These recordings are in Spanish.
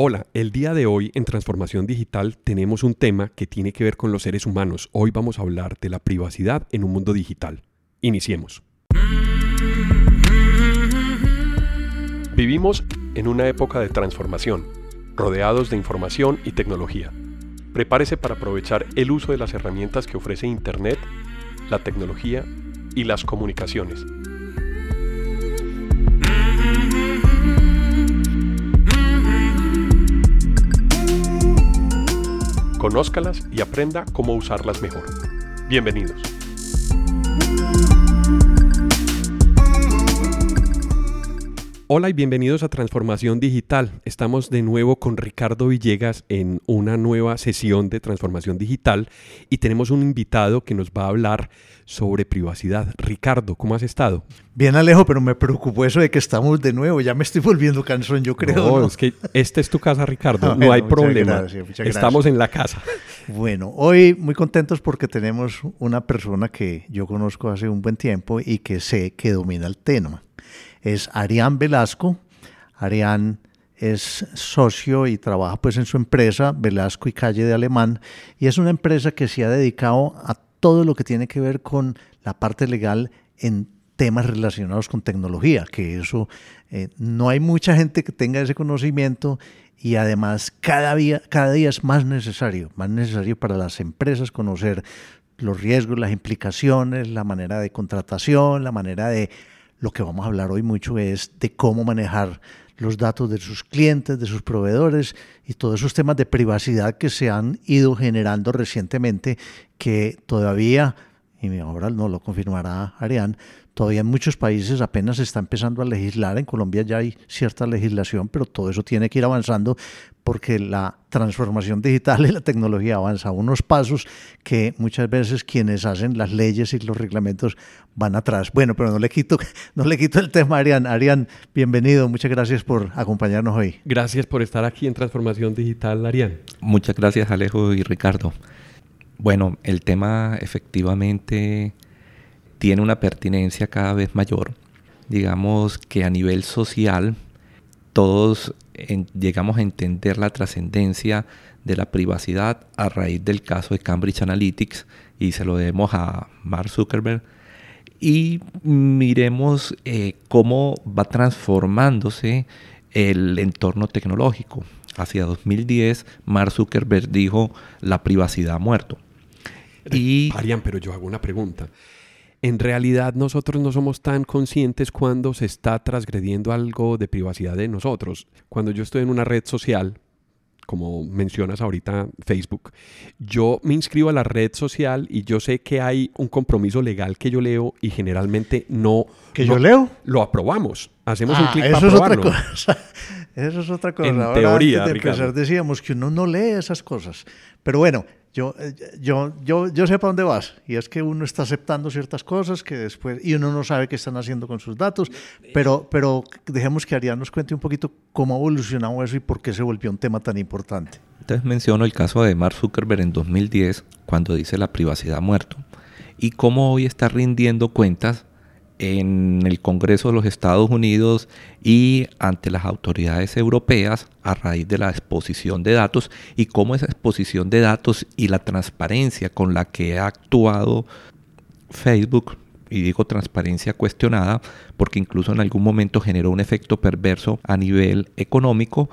Hola, el día de hoy en Transformación Digital tenemos un tema que tiene que ver con los seres humanos. Hoy vamos a hablar de la privacidad en un mundo digital. Iniciemos. Vivimos en una época de transformación, rodeados de información y tecnología. Prepárese para aprovechar el uso de las herramientas que ofrece Internet, la tecnología y las comunicaciones Conózcalas y aprenda cómo usarlas mejor. Bienvenidos. Hola y bienvenidos a Transformación Digital. Estamos de nuevo con Ricardo Villegas en una nueva sesión de Transformación Digital y tenemos un invitado que nos va a hablar sobre privacidad. Ricardo, ¿cómo has estado? Bien, Alejo, pero me preocupó eso de que estamos de nuevo. Ya me estoy volviendo cansón, yo creo. No, es que esta es tu casa, Ricardo. no hay problema. Estamos en la casa. Bueno, hoy muy contentos porque tenemos una persona que yo conozco hace un buen tiempo y que sé que domina el tema es Arián Velasco. Arián es socio y trabaja pues en su empresa Velasco y Calle de Alemán y es una empresa que se ha dedicado a todo lo que tiene que ver con la parte legal en temas relacionados con tecnología, que eso eh, no hay mucha gente que tenga ese conocimiento y además cada día, cada día es más necesario, más necesario para las empresas conocer los riesgos, las implicaciones, la manera de contratación, la manera de lo que vamos a hablar hoy mucho es de cómo manejar los datos de sus clientes, de sus proveedores y todos esos temas de privacidad que se han ido generando recientemente que todavía, y ahora no lo confirmará Arián, todavía en muchos países apenas se está empezando a legislar, en Colombia ya hay cierta legislación, pero todo eso tiene que ir avanzando porque la transformación digital y la tecnología avanza a unos pasos que muchas veces quienes hacen las leyes y los reglamentos van atrás. Bueno, pero no le quito, no le quito el tema, Arián. Arián, bienvenido. Muchas gracias por acompañarnos hoy. Gracias por estar aquí en Transformación Digital, Arián. Muchas gracias, Alejo y Ricardo. Bueno, el tema efectivamente tiene una pertinencia cada vez mayor. Digamos que a nivel social todos llegamos a entender la trascendencia de la privacidad a raíz del caso de Cambridge Analytics y se lo debemos a Mark Zuckerberg. Y miremos eh, cómo va transformándose el entorno tecnológico. Hacia 2010, Mark Zuckerberg dijo, la privacidad ha muerto. Y... Arián, pero yo hago una pregunta en realidad nosotros no somos tan conscientes cuando se está transgrediendo algo de privacidad de nosotros. Cuando yo estoy en una red social, como mencionas ahorita Facebook, yo me inscribo a la red social y yo sé que hay un compromiso legal que yo leo y generalmente no... ¿Que yo leo? Lo aprobamos. Hacemos un ah, clic para eso es otra cosa. Eso es otra cosa. En teoría, decíamos que uno no lee esas cosas. Pero bueno, yo, eh, yo, yo, yo sé para dónde vas. Y es que uno está aceptando ciertas cosas que después, y uno no sabe qué están haciendo con sus datos, pero, pero dejemos que Arián nos cuente un poquito cómo ha evolucionado eso y por qué se volvió un tema tan importante. Entonces menciono el caso de Mark Zuckerberg en 2010, cuando dice la privacidad muerto, y cómo hoy está rindiendo cuentas en el Congreso de los Estados Unidos y ante las autoridades europeas a raíz de la exposición de datos y cómo esa exposición de datos y la transparencia con la que ha actuado Facebook, y digo transparencia cuestionada, porque incluso en algún momento generó un efecto perverso a nivel económico,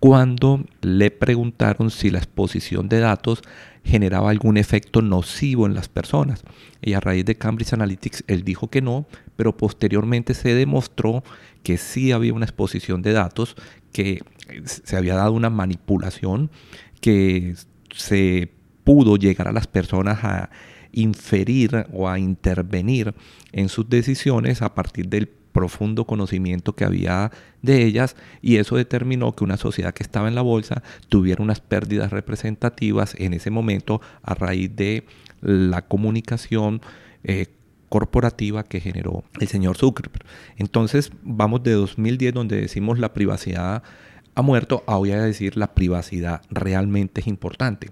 cuando le preguntaron si la exposición de datos generaba algún efecto nocivo en las personas. Y a raíz de Cambridge Analytics él dijo que no, pero posteriormente se demostró que sí había una exposición de datos, que se había dado una manipulación, que se pudo llegar a las personas a inferir o a intervenir en sus decisiones a partir del profundo conocimiento que había de ellas y eso determinó que una sociedad que estaba en la bolsa tuviera unas pérdidas representativas en ese momento a raíz de la comunicación eh, corporativa que generó el señor Zuckerberg. Entonces vamos de 2010 donde decimos la privacidad ha muerto a hoy a decir la privacidad realmente es importante.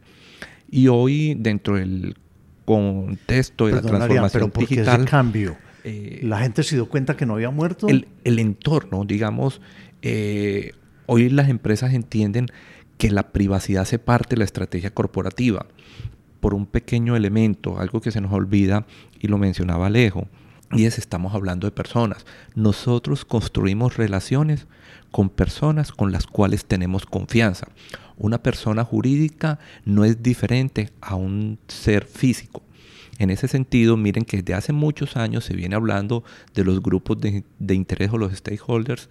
Y hoy dentro del contexto de la transformación pero digital... cambio? Eh, ¿La gente se dio cuenta que no había muerto? El, entorno, digamos, eh, Hoy las empresas entienden que la privacidad hace parte de la estrategia corporativa por un pequeño elemento, algo que se nos olvida y lo mencionaba Alejo, y es estamos hablando de personas. Nosotros construimos relaciones con personas con las cuales tenemos confianza. Una persona jurídica no es diferente a un ser físico. En ese sentido, miren que desde hace muchos años se viene hablando de los grupos de, interés o los stakeholders,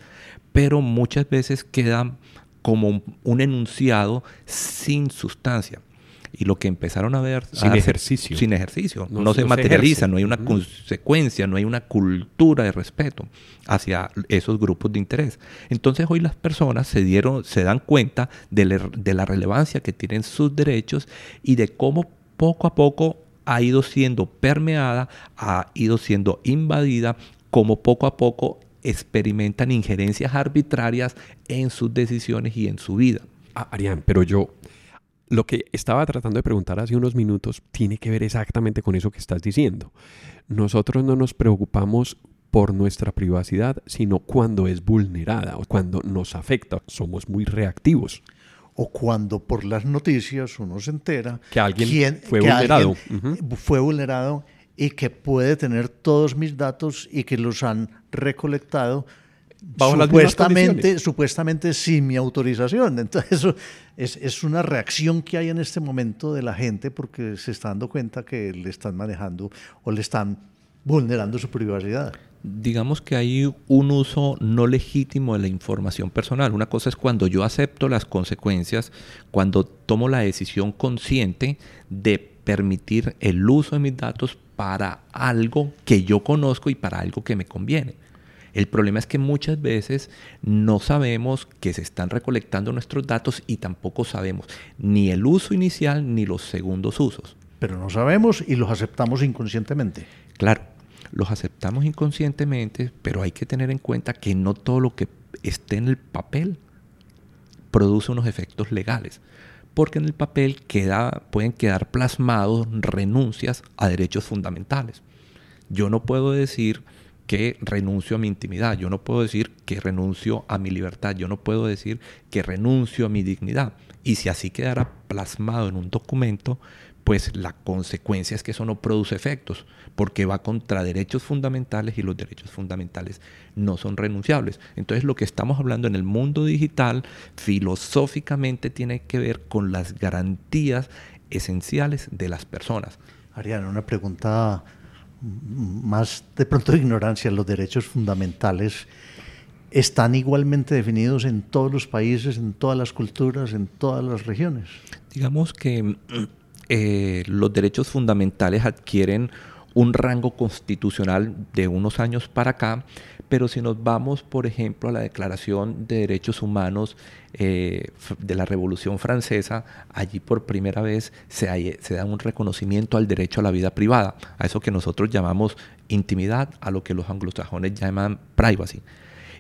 pero muchas veces quedan como un enunciado sin sustancia. Y lo que empezaron a ver sin ejercicio. sin ejercicio. No, se materializa no hay una consecuencia no hay una cultura de respeto hacia esos grupos de interés. Entonces hoy las personas se dieron se dan cuenta de, de la relevancia que tienen sus derechos y de cómo poco a poco ha ido siendo permeada ha ido siendo invadida como poco a poco experimentan injerencias arbitrarias en sus decisiones y en su vida. Ah, Arián, pero yo lo que estaba tratando de preguntar hace unos minutos tiene que ver exactamente con eso que estás diciendo. Nosotros no nos preocupamos por nuestra privacidad, sino cuando es vulnerada o cuando nos afecta. Somos muy reactivos. O cuando por las noticias uno se entera que alguien fue vulnerado. Fue vulnerado y que puede tener todos mis datos y que los han recolectado supuestamente, supuestamente sin mi autorización. Entonces, eso es, es, una reacción que hay en este momento de la gente porque se está dando cuenta que le están manejando o le están vulnerando su privacidad. Digamos que hay un uso no legítimo de la información personal. Una cosa es cuando yo acepto las consecuencias, cuando tomo la decisión consciente de permitir el uso de mis datos para algo que yo conozco y para algo que me conviene. El problema es que muchas veces no sabemos que se están recolectando nuestros datos y tampoco sabemos ni el uso inicial ni los segundos usos. Pero no sabemos y los aceptamos inconscientemente. Claro, los aceptamos inconscientemente, pero hay que tener en cuenta que no todo lo que esté en el papel produce unos efectos legales porque en el papel pueden quedar plasmados renuncias a derechos fundamentales. Yo no puedo decir que renuncio a mi intimidad, yo no puedo decir que renuncio a mi libertad, yo no puedo decir que renuncio a mi dignidad. Y si así quedara plasmado en un documento, pues la consecuencia es que eso no produce efectos, porque va contra derechos fundamentales y los derechos fundamentales no son renunciables. Entonces lo que estamos hablando en el mundo digital filosóficamente tiene que ver con las garantías esenciales de las personas. Ariana, una pregunta más de pronto de ignorancia, los derechos fundamentales están igualmente definidos en todos los países, en todas las culturas, en todas las regiones. Digamos que eh, los derechos fundamentales adquieren un rango constitucional de unos años para acá, pero si nos vamos, por ejemplo, a la Declaración de Derechos Humanos eh, de la Revolución Francesa, allí por primera vez se, se, da un reconocimiento al derecho a la vida privada, a eso que nosotros llamamos intimidad, a lo que los anglosajones llaman privacy.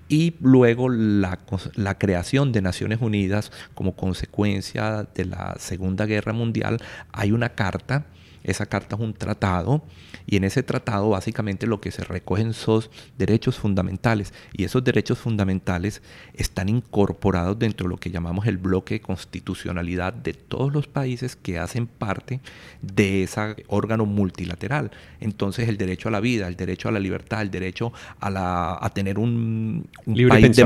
Y luego la, la creación de Naciones Unidas como consecuencia de la Segunda Guerra Mundial, hay una carta esa carta es un tratado y en ese tratado básicamente lo que se recogen son derechos fundamentales y esos derechos fundamentales están incorporados dentro de lo que llamamos el bloque de constitucionalidad de todos los países que hacen parte de ese órgano multilateral. Entonces el derecho a la vida, el derecho a la libertad, el derecho a, la, a tener un, país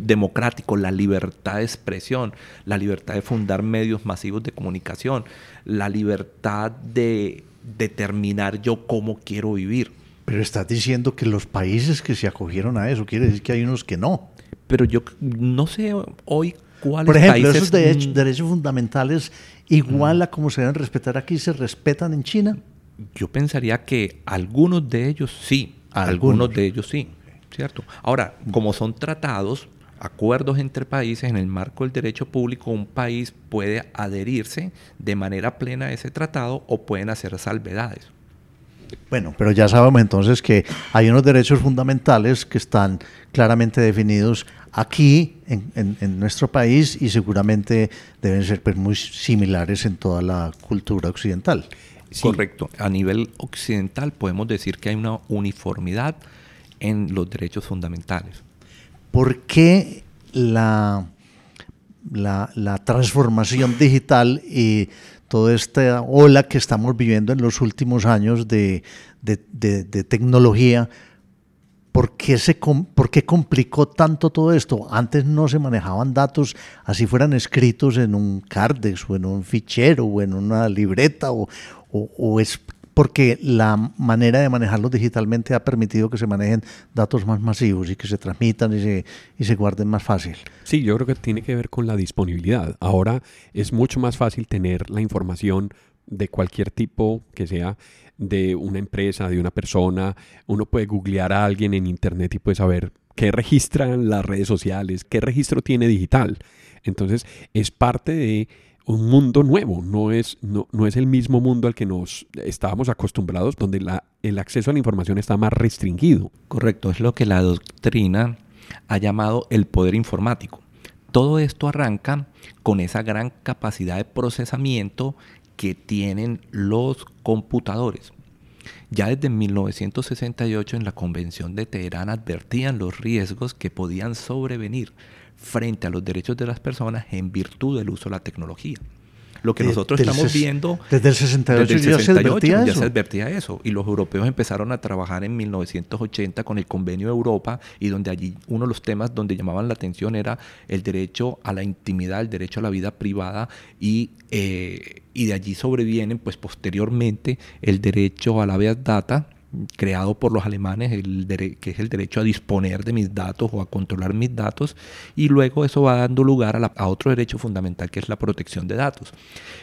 democrático, la libertad de expresión, la libertad de fundar medios masivos de comunicación, la libertad de determinar yo cómo quiero vivir. Pero estás diciendo que los países que se acogieron a eso, quiere decir que hay unos que no. Pero yo no sé hoy cuáles Por ejemplo, esos derechos, derechos fundamentales, igual a como se deben respetar aquí, ¿se respetan en China? Yo pensaría que algunos de ellos sí, algunos de ellos sí, ¿cierto? Ahora, como son tratados, acuerdos entre países en el marco del derecho público, un país puede adherirse de manera plena a ese tratado o pueden hacer salvedades. Bueno, pero ya sabemos entonces que hay unos derechos fundamentales que están claramente definidos aquí en, nuestro país y seguramente deben ser pues, muy similares en toda la cultura occidental. Correcto. A nivel occidental podemos decir que hay una uniformidad en los derechos fundamentales. ¿Por qué la la, la transformación digital y toda esta ola que estamos viviendo en los últimos años de, de, de, tecnología, ¿por qué, se, ¿por qué complicó tanto todo esto? Antes no se manejaban datos así fueran escritos en un cardex o en un fichero o en una libreta o, o, o es porque la manera de manejarlos digitalmente ha permitido que se manejen datos más masivos y que se transmitan y se, y se guarden más fácil. Sí, yo creo que tiene que ver con la disponibilidad. Ahora es mucho más fácil tener la información de cualquier tipo que sea de una empresa, de una persona. Uno puede googlear a alguien en internet y puede saber qué registran las redes sociales, qué registro tiene digital. Entonces es parte de un mundo nuevo, no es, no, no, es el mismo mundo al que nos estábamos acostumbrados, donde el acceso a la información está más restringido. Correcto, es lo que la doctrina ha llamado el poder informático. Todo esto arranca con esa gran capacidad de procesamiento que tienen los computadores. Ya desde 1968 en la Convención de Teherán advertían los riesgos que podían sobrevenir frente a los derechos de las personas en virtud del uso de la tecnología. Lo que nosotros estamos viendo... Desde el 68, ya, se advertía ya se advertía eso. Y los europeos empezaron a trabajar en 1980 con el Convenio de Europa y donde allí uno de los temas donde llamaban la atención era el derecho a la intimidad, el derecho a la vida privada y, eh, y de allí sobrevienen pues posteriormente el derecho a la vía data creado por los alemanes, el que es el derecho a disponer de mis datos o a controlar mis datos, y luego eso va dando lugar a, otro derecho fundamental que es la protección de datos.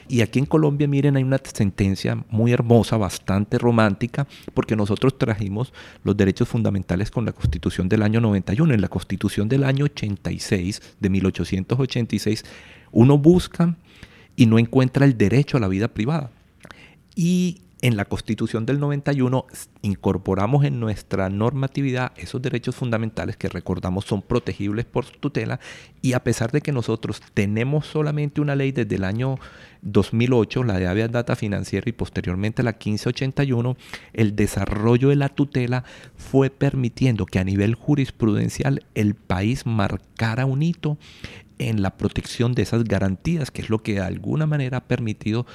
Y aquí en Colombia, miren, hay una sentencia muy hermosa, bastante romántica, porque nosotros trajimos los derechos fundamentales con la Constitución del año 91. En la Constitución del año 86, de 1886, uno busca y no encuentra el derecho a la vida privada. Y en la Constitución del 91 incorporamos en nuestra normatividad esos derechos fundamentales que recordamos son protegibles por tutela y a pesar de que nosotros tenemos solamente una ley desde el año 2008, la de Habeas Data Financiera y posteriormente la 1581, el desarrollo de la tutela fue permitiendo que a nivel jurisprudencial el país marcara un hito en la protección de esas garantías, que es lo que de alguna manera ha permitido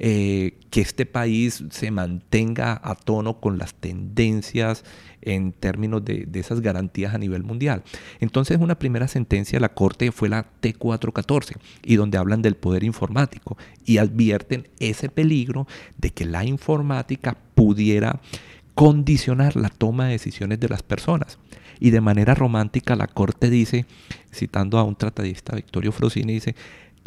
eh, que este país se mantenga a tono con las tendencias en términos de, esas garantías a nivel mundial. Entonces una primera sentencia de la Corte fue la T414 y donde hablan del poder informático y advierten ese peligro de que la informática pudiera condicionar la toma de decisiones de las personas. Y de manera romántica la Corte dice, citando a un tratadista, Victorio Frosini, dice,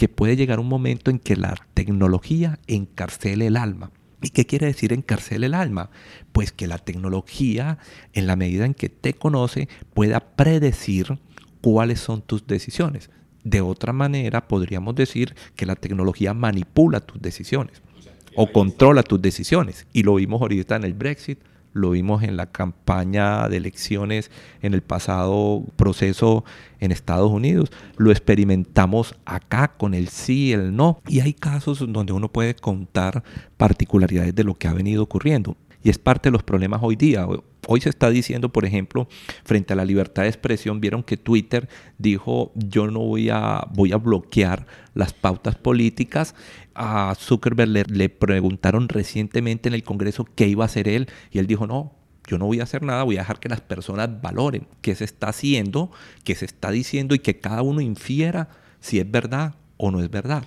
que puede llegar un momento en que la tecnología encarcele el alma. ¿Y qué quiere decir encarcele el alma? Pues que la tecnología, en la medida en que te conoce, pueda predecir cuáles son tus decisiones. De otra manera, podríamos decir que la tecnología manipula tus decisiones o controla tus decisiones. Y lo vimos ahorita en el Brexit, lo vimos en la campaña de elecciones en el pasado proceso en Estados Unidos, lo experimentamos acá con el sí y el no, y hay casos donde uno puede contar particularidades de lo que ha venido ocurriendo. Y es parte de los problemas hoy día. Hoy se está diciendo, por ejemplo, frente a la libertad de expresión, vieron que Twitter dijo, yo no voy a, voy a bloquear las pautas políticas. A Zuckerberg le, le preguntaron recientemente en el Congreso qué iba a hacer él y él dijo, no, yo no voy a hacer nada, voy a dejar que las personas valoren qué se está haciendo, qué se está diciendo y que cada uno infiera si es verdad o no es verdad.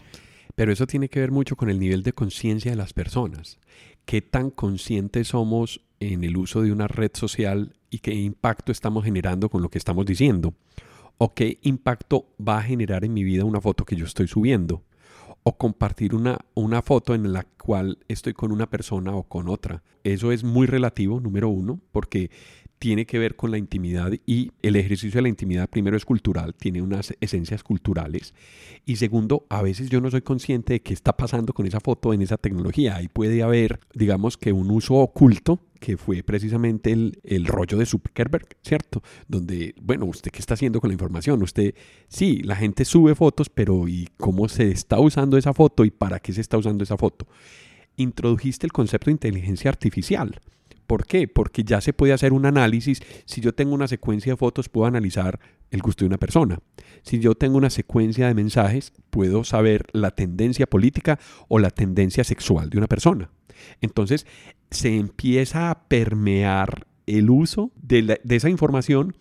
Pero eso tiene que ver mucho con el nivel de conciencia de las personas qué tan conscientes somos en el uso de una red social y qué impacto estamos generando con lo que estamos diciendo. O qué impacto va a generar en mi vida una foto que yo estoy subiendo. O compartir una, una foto en la cual estoy con una persona o con otra. Eso es muy relativo, número uno, porque tiene que ver con la intimidad y el ejercicio de la intimidad primero es cultural, tiene unas esencias culturales y segundo, a veces yo no soy consciente de qué está pasando con esa foto en esa tecnología. Ahí puede haber, digamos que un uso oculto que fue precisamente el, el, rollo de Zuckerberg, ¿cierto? Donde, bueno, ¿usted qué está haciendo con la información? Usted, sí, la gente sube fotos, pero ¿y cómo se está usando esa foto y para qué se está usando esa foto? Introdujiste el concepto de inteligencia artificial ¿Por qué? Porque ya se puede hacer un análisis. Si yo tengo una secuencia de fotos, puedo analizar el gusto de una persona. Si yo tengo una secuencia de mensajes, puedo saber la tendencia política o la tendencia sexual de una persona. Entonces, se empieza a permear el uso de, esa información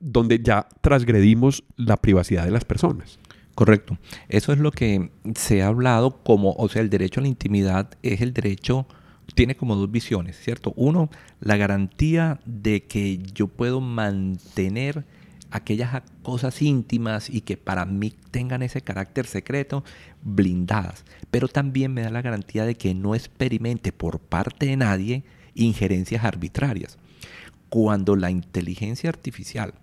donde ya transgredimos la privacidad de las personas. Correcto. Eso es lo que se ha hablado como, o sea, el derecho a la intimidad es el derecho, tiene como dos visiones, ¿cierto? Uno, la garantía de que yo puedo mantener aquellas cosas íntimas y que para mí tengan ese carácter secreto blindadas. Pero también me da la garantía de que no experimente por parte de nadie injerencias arbitrarias. Cuando la inteligencia artificial,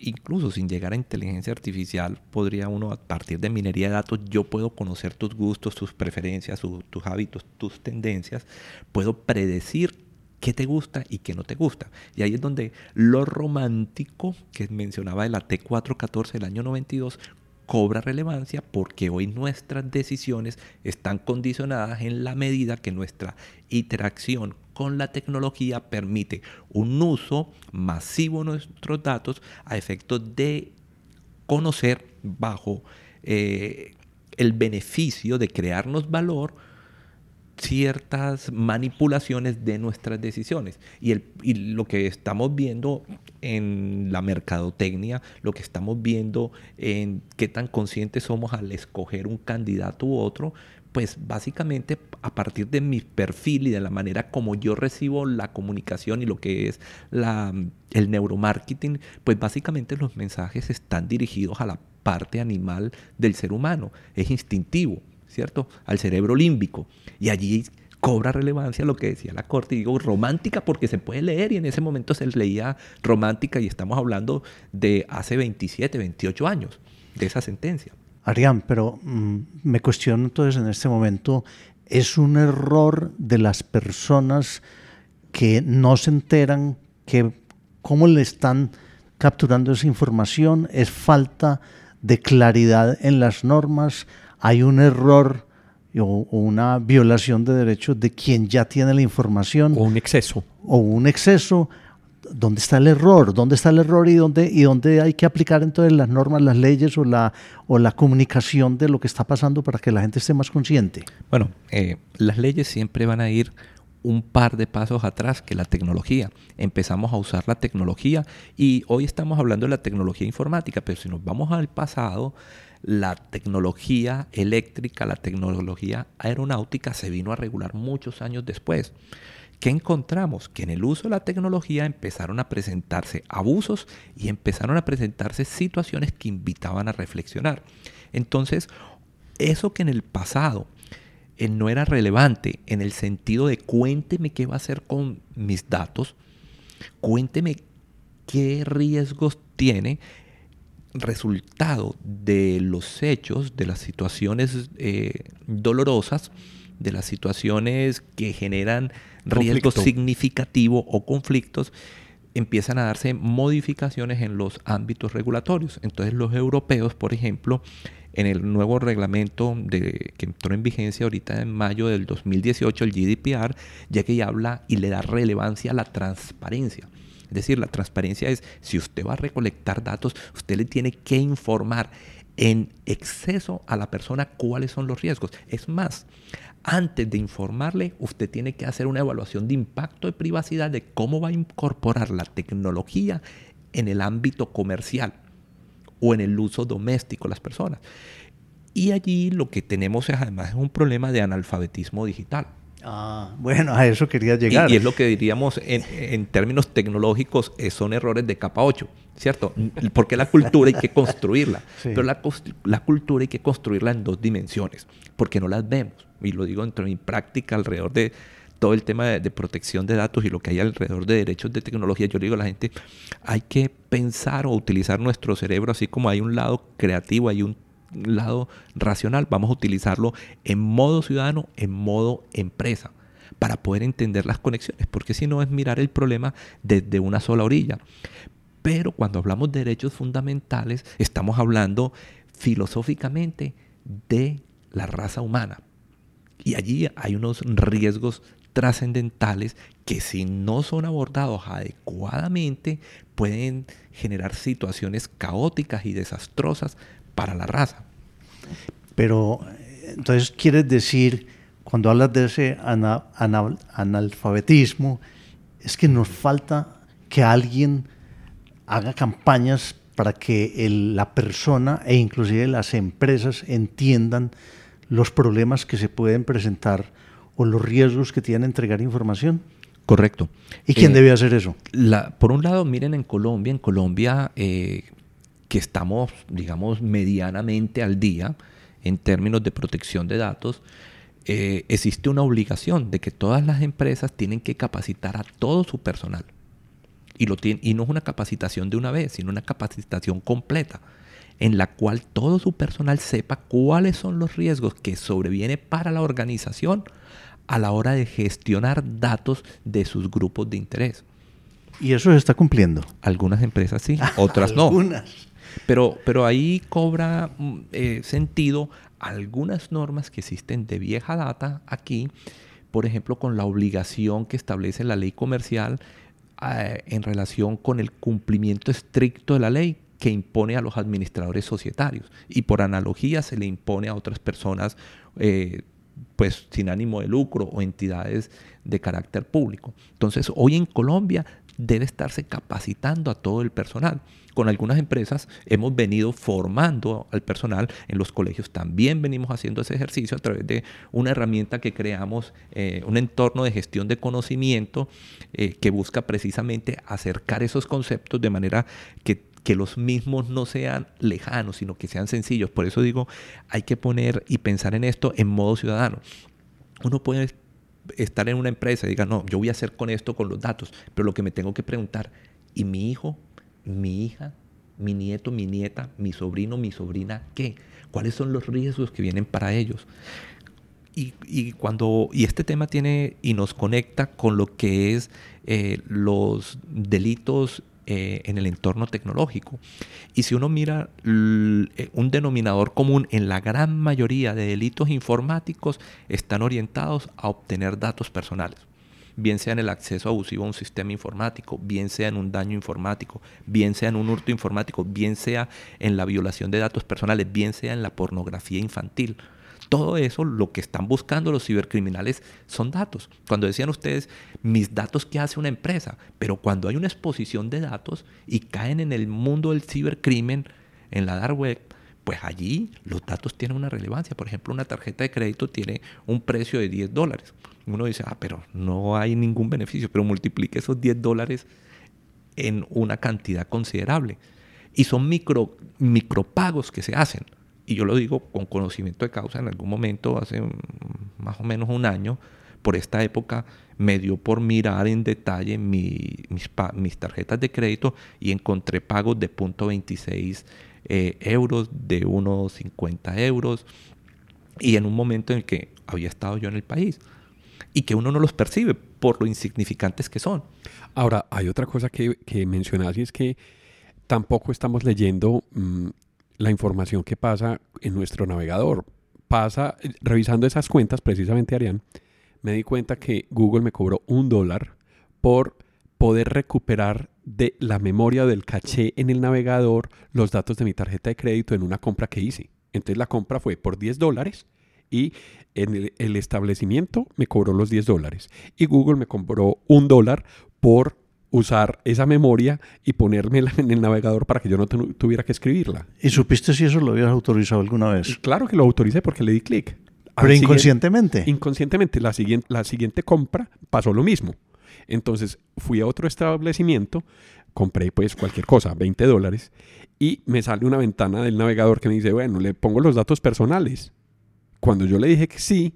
incluso sin llegar a inteligencia artificial, podría uno a partir de minería de datos, yo puedo conocer tus gustos, tus preferencias, tus hábitos, tus tendencias, puedo predecir qué te gusta y qué no te gusta. Y ahí es donde lo romántico que mencionaba de la T414 del año 92 cobra relevancia porque hoy nuestras decisiones están condicionadas en la medida que nuestra interacción con la tecnología permite un uso masivo de nuestros datos a efectos de conocer bajo eh, el beneficio de crearnos valor ciertas manipulaciones de nuestras decisiones. Y, el, lo que estamos viendo en la mercadotecnia, lo que estamos viendo en qué tan conscientes somos al escoger un candidato u otro, pues básicamente a partir de mi perfil y de la manera como yo recibo la comunicación y lo que es la, el neuromarketing, pues básicamente los mensajes están dirigidos a la parte animal del ser humano, es instintivo. ¿Cierto? Al cerebro límbico. Y allí cobra relevancia lo que decía la corte, digo romántica porque se puede leer y en ese momento se leía romántica y estamos hablando de hace 27, 28 años de esa sentencia. Arián, pero mm, me cuestiono entonces en este momento, ¿es un error de las personas que no se enteran que cómo le están capturando esa información? ¿Es falta de claridad en las normas? Hay un error o una violación de derechos de quien ya tiene la información. O un exceso. O un exceso. ¿Dónde está el error? ¿Dónde está el error y dónde, y dónde hay que aplicar entonces las normas, las leyes o la, o la comunicación de lo que está pasando para que la gente esté más consciente? Bueno, eh, las leyes siempre van a ir un par de pasos atrás que la tecnología. Empezamos a usar la tecnología y hoy estamos hablando de la tecnología informática, pero si nos vamos al pasado, la tecnología eléctrica, la tecnología aeronáutica se vino a regular muchos años después. ¿Qué encontramos? Que en el uso de la tecnología empezaron a presentarse abusos y empezaron a presentarse situaciones que invitaban a reflexionar. Entonces, eso que en el pasado eh, no era relevante en el sentido de cuénteme qué va a hacer con mis datos, cuénteme qué riesgos tiene, resultado de los hechos, de las situaciones eh, dolorosas, de las situaciones que generan riesgos significativos o conflictos, empiezan a darse modificaciones en los ámbitos regulatorios. Entonces los europeos, por ejemplo, en el nuevo reglamento de, que entró en vigencia ahorita en mayo del 2018, el GDPR, ya que ya habla y le da relevancia a la transparencia. Es decir, la transparencia es, si usted va a recolectar datos, usted le tiene que informar en exceso a la persona cuáles son los riesgos. Es más, antes de informarle, usted tiene que hacer una evaluación de impacto de privacidad de cómo va a incorporar la tecnología en el ámbito comercial o en el uso doméstico de las personas. Y allí lo que tenemos es además un problema de analfabetismo digital. Ah, bueno, a eso quería llegar. Y, es lo que diríamos en, términos tecnológicos, eh, son errores de capa 8, ¿cierto? Porque la cultura hay que construirla, pero la, la, cultura hay que construirla en dos dimensiones, porque no las vemos. Y lo digo dentro de mi práctica alrededor de todo el tema de, de, protección de datos y lo que hay alrededor de derechos de tecnología. Yo le digo a la gente, hay que pensar o utilizar nuestro cerebro así como hay un lado creativo, hay un lado racional, vamos a utilizarlo en modo ciudadano, en modo empresa, para poder entender las conexiones, porque si no es mirar el problema desde una sola orilla. Pero cuando hablamos de derechos fundamentales, estamos hablando filosóficamente de la raza humana. Y allí hay unos riesgos trascendentales que si no son abordados adecuadamente pueden generar situaciones caóticas y desastrosas para la raza. Pero entonces quieres decir, cuando hablas de ese analfabetismo, es que nos falta que alguien haga campañas para que la persona e inclusive las empresas entiendan los problemas que se pueden presentar o los riesgos que tienen entregar información. Correcto. ¿Y quién eh, debe hacer eso? por un lado, miren en Colombia, en Colombia eh, que estamos, digamos, medianamente al día en términos de protección de datos, eh, existe una obligación de que todas las empresas tienen que capacitar a todo su personal. Y, lo y no es una capacitación de una vez, sino una capacitación completa, en la cual todo su personal sepa cuáles son los riesgos que sobreviene para la organización a la hora de gestionar datos de sus grupos de interés. ¿Y eso se está cumpliendo? Algunas empresas sí, otras no. Pero, pero ahí cobra mm, eh, sentido algunas normas que existen de vieja data aquí, por ejemplo, con la obligación que establece la ley comercial eh, en relación con el cumplimiento estricto de la ley que impone a los administradores societarios y por analogía se le impone a otras personas eh, pues sin ánimo de lucro o entidades de carácter público. Entonces, hoy en Colombia debe estarse capacitando a todo el personal. Con algunas empresas hemos venido formando al personal, en los colegios también venimos haciendo ese ejercicio a través de una herramienta que creamos, eh, un entorno de gestión de conocimiento eh, que busca precisamente acercar esos conceptos de manera que que los mismos no sean lejanos, sino que sean sencillos. Por eso digo, hay que poner y pensar en esto en modo ciudadano. Uno puede estar en una empresa y diga, no, yo voy a hacer con esto, con los datos, pero lo que me tengo que preguntar, ¿y mi hijo, mi hija, mi nieto, mi nieta, mi sobrino, mi sobrina, qué? ¿Cuáles son los riesgos que vienen para ellos? Y, cuando y este tema tiene y nos conecta con lo que es eh, los delitos eh, en el entorno tecnológico. Y si uno mira eh, un denominador común en la gran mayoría de delitos informáticos, están orientados a obtener datos personales bien sea en el acceso abusivo a un sistema informático, bien sea en un daño informático, bien sea en un hurto informático, bien sea en la violación de datos personales, bien sea en la pornografía infantil. Todo eso, lo que están buscando los cibercriminales son datos. Cuando decían ustedes, mis datos, ¿qué hace una empresa? Pero cuando hay una exposición de datos y caen en el mundo del cibercrimen, en la dark web, pues allí los datos tienen una relevancia. Por ejemplo, una tarjeta de crédito tiene un precio de 10 dólares. Uno dice, ah, pero no hay ningún beneficio, pero multiplique esos 10 dólares en una cantidad considerable. Y son micro, micropagos que se hacen y yo lo digo con conocimiento de causa, en algún momento, hace más o menos un año, por esta época, me dio por mirar en detalle mis, mis, tarjetas de crédito y encontré pagos de 0.26 eh, euros, de unos 50 euros, y en un momento en el que había estado yo en el país y que uno no los percibe por lo insignificantes que son. Ahora, hay otra cosa que, que mencionas y es que tampoco estamos leyendo mm, la información que pasa en nuestro navegador. Pasa, revisando esas cuentas, precisamente, Arián, me di cuenta que Google me cobró un dólar por poder recuperar de la memoria del caché en el navegador los datos de mi tarjeta de crédito en una compra que hice. Entonces la compra fue por 10 dólares y en el, el, establecimiento me cobró los 10 dólares. Y Google me cobró un dólar por usar esa memoria y ponérmela en el navegador para que yo no tuviera que escribirla. ¿Y supiste si eso lo habías autorizado alguna vez? Claro que lo autoricé porque le di clic. Pero inconscientemente. inconscientemente, la siguiente, la siguiente compra pasó lo mismo. Entonces fui a otro establecimiento, compré pues cualquier cosa, 20 dólares, y me sale una ventana del navegador que me dice, bueno, le pongo los datos personales. Cuando yo le dije que sí,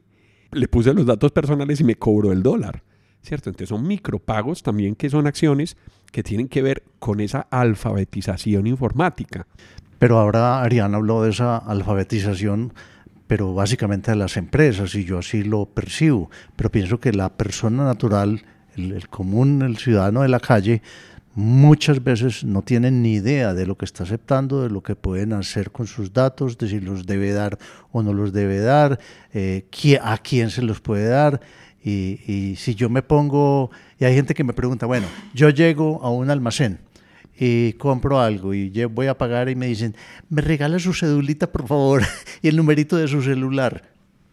le puse los datos personales y me cobró el dólar. ¿cierto? Entonces son micropagos también que son acciones que tienen que ver con esa alfabetización informática. Pero ahora Ariana habló de esa alfabetización, pero básicamente de las empresas, y yo así lo percibo. Pero pienso que la persona natural, el, común, el ciudadano de la calle, muchas veces no tienen ni idea de lo que está aceptando, de lo que pueden hacer con sus datos, de si los debe dar o no los debe dar, eh, a quién se los puede dar Y, si yo me pongo, y hay gente que me pregunta, bueno, yo llego a un almacén y compro algo y voy a pagar y me dicen, me regala su cedulita por favor y el numerito de su celular.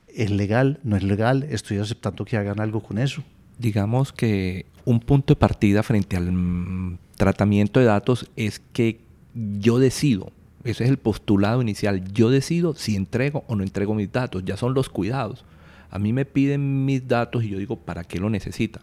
¿Es legal? ¿No es legal? ¿Estoy aceptando que hagan algo con eso? Digamos que un punto de partida frente al mm, tratamiento de datos es que yo decido, ese es el postulado inicial, yo decido si entrego o no entrego mis datos, ya son los cuidados. A mí me piden mis datos y yo digo, ¿para qué lo necesita?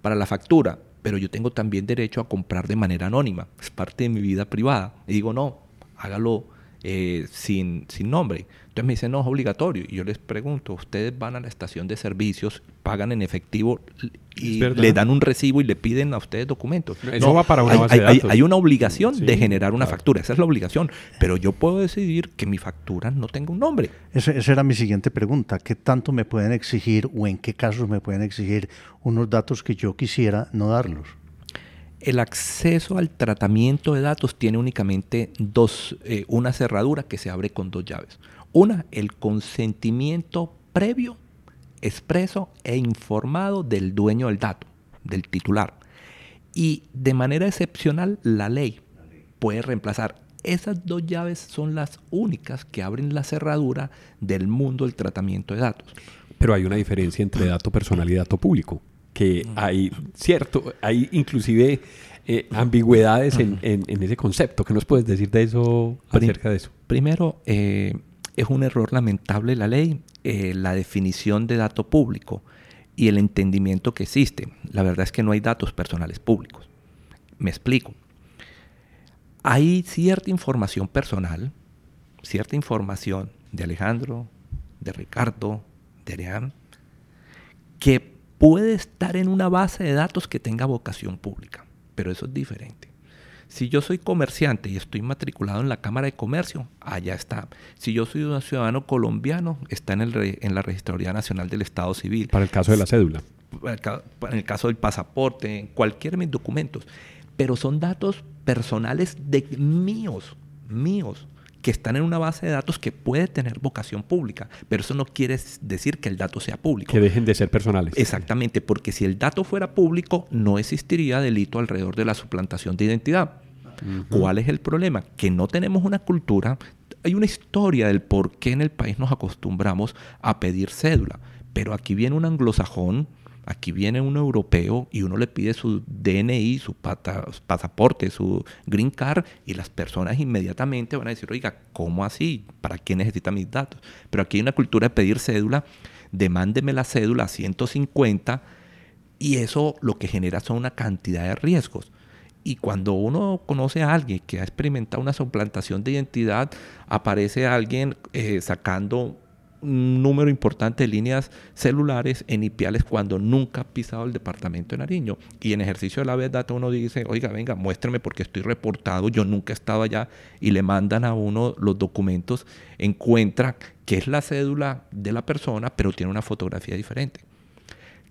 Para la factura, pero yo tengo también derecho a comprar de manera anónima, es parte de mi vida privada. Y digo, no, hágalo eh, sin, sin nombre. Entonces me dicen, no, es obligatorio. Y yo les pregunto, ustedes van a la estación de servicios, pagan en efectivo y le dan un recibo y le piden a ustedes documentos. Eso va para una hay, base de datos. Hay, una obligación de generar una factura, esa es la obligación. Pero yo puedo decidir que mi factura no tenga un nombre. esa era mi siguiente pregunta. ¿Qué tanto me pueden exigir o en qué casos me pueden exigir unos datos que yo quisiera no darlos? El acceso al tratamiento de datos tiene únicamente dos, eh, una cerradura que se abre con dos llaves. Una, el consentimiento previo, expreso e informado del dueño del dato, del titular. Y de manera excepcional, la ley puede reemplazar. Esas dos llaves son las únicas que abren la cerradura del mundo del tratamiento de datos. Pero hay una diferencia entre dato personal y dato público, que hay, cierto, hay inclusive eh, ambigüedades en, ese concepto. ¿Qué nos puedes decir de eso, acerca de eso? Primero, eh, es un error lamentable la ley, eh, la definición de dato público y el entendimiento que existe. La verdad es que no hay datos personales públicos. Me explico. Hay cierta información personal, cierta información de Alejandro, de Ricardo, de Arián, que puede estar en una base de datos que tenga vocación pública, pero eso es diferente. Si yo soy comerciante y estoy matriculado en la Cámara de Comercio, allá está. Si yo soy un ciudadano colombiano, está en, el, en la Registraduría Nacional del Estado Civil. Para el caso de la cédula. En el caso del pasaporte, en cualquier de mis documentos. Pero son datos personales de míos, míos, que están en una base de datos que puede tener vocación pública, pero eso no quiere decir que el dato sea público. Que dejen de ser personales. Exactamente, porque si el dato fuera público, no existiría delito alrededor de la suplantación de identidad. ¿Cuál es el problema? Que no tenemos una cultura, hay una historia del por qué en el país nos acostumbramos a pedir cédula, pero aquí viene un anglosajón Aquí viene un europeo y uno le pide su DNI, su pasaporte, su green card y las personas inmediatamente van a decir, oiga, ¿cómo así? ¿Para qué necesita mis datos? Pero aquí hay una cultura de pedir cédula, demándeme la cédula 150 y eso lo que genera son una cantidad de riesgos. Y cuando uno conoce a alguien que ha experimentado una suplantación de identidad, aparece alguien eh, sacando un número importante de líneas celulares en IPIales cuando nunca ha pisado el departamento de Nariño. Y en ejercicio de la verdad uno dice, oiga, venga, muéstrame porque estoy reportado, yo nunca he estado allá y le mandan a uno los documentos, encuentra que es la cédula de la persona, pero tiene una fotografía diferente.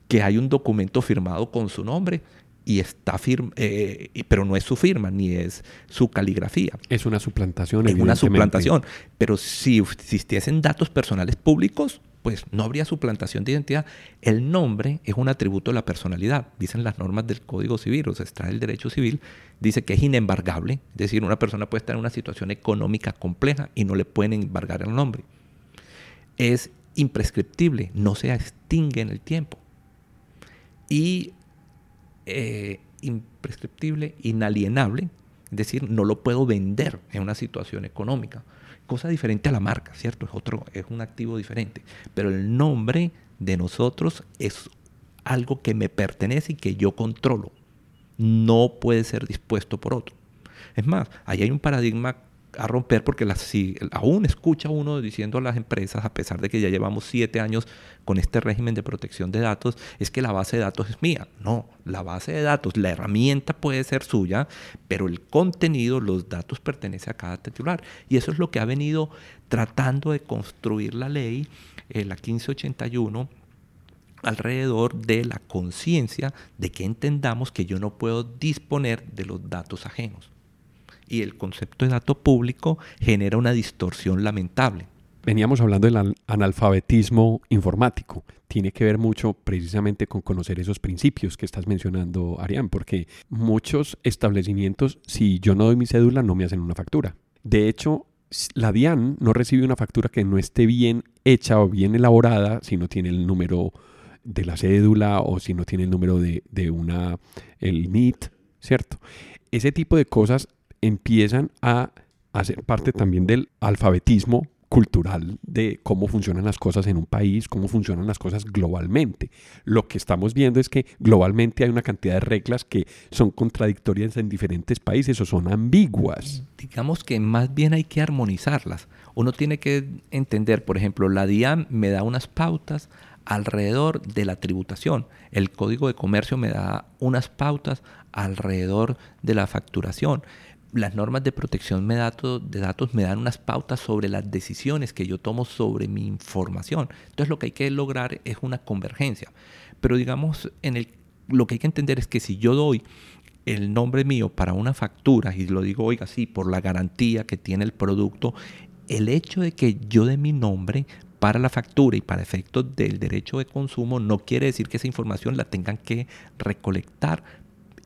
Que hay un documento firmado con su nombre y está firma, eh, pero no es su firma ni es su caligrafía. Es una suplantación. Es una suplantación. Pero si existiesen datos personales públicos, pues no habría suplantación de identidad. El nombre es un atributo de la personalidad, dicen las normas del Código Civil, o sea, está el derecho civil, dice que es inembargable, es decir, una persona puede estar en una situación económica compleja y no le pueden embargar el nombre. Es imprescriptible, no se extingue en el tiempo. Y eh, imprescriptible, inalienable, es decir, no lo puedo vender en una situación económica. Cosa diferente a la marca, ¿cierto? Es otro, es un activo diferente. Pero el nombre de nosotros es algo que me pertenece y que yo controlo. No puede ser dispuesto por otro. Es más, ahí hay un paradigma a romper porque si aún escucha uno diciendo a las empresas, a pesar de que ya llevamos siete años con este régimen de protección de datos, es que la base de datos es mía. No, la base de datos, la herramienta puede ser suya, pero el contenido, los datos pertenece a cada titular. Y eso es lo que ha venido tratando de construir la ley, eh, la 1581 alrededor de la conciencia de que entendamos que yo no puedo disponer de los datos ajenos y el concepto de dato público genera una distorsión lamentable. veníamos hablando del analfabetismo informático. Tiene que ver mucho precisamente con conocer esos principios que estás mencionando, Arián, porque muchos establecimientos, si yo no doy mi cédula, no me hacen una factura. De hecho, la DIAN no recibe una factura que no esté bien hecha o bien elaborada si no tiene el número de la cédula o si no tiene el número de, una, el NIT, ¿cierto? Ese tipo de cosas empiezan a hacer parte también del alfabetismo cultural de cómo funcionan las cosas en un país, cómo funcionan las cosas globalmente. Lo que estamos viendo es que globalmente hay una cantidad de reglas que son contradictorias en diferentes países o son ambiguas. Digamos que más bien hay que armonizarlas. Uno tiene que entender, por ejemplo, la DIAM me da unas pautas alrededor de la tributación. El Código de Comercio me da unas pautas alrededor de la facturación las normas de protección de datos, me dan unas pautas sobre las decisiones que yo tomo sobre mi información. Entonces lo que hay que lograr es una convergencia. Pero digamos, en el, lo que hay que entender es que si yo doy el nombre mío para una factura, y lo digo, oiga, sí, por la garantía que tiene el producto, el hecho de que yo dé mi nombre para la factura y para efectos del derecho de consumo no quiere decir que esa información la tengan que recolectar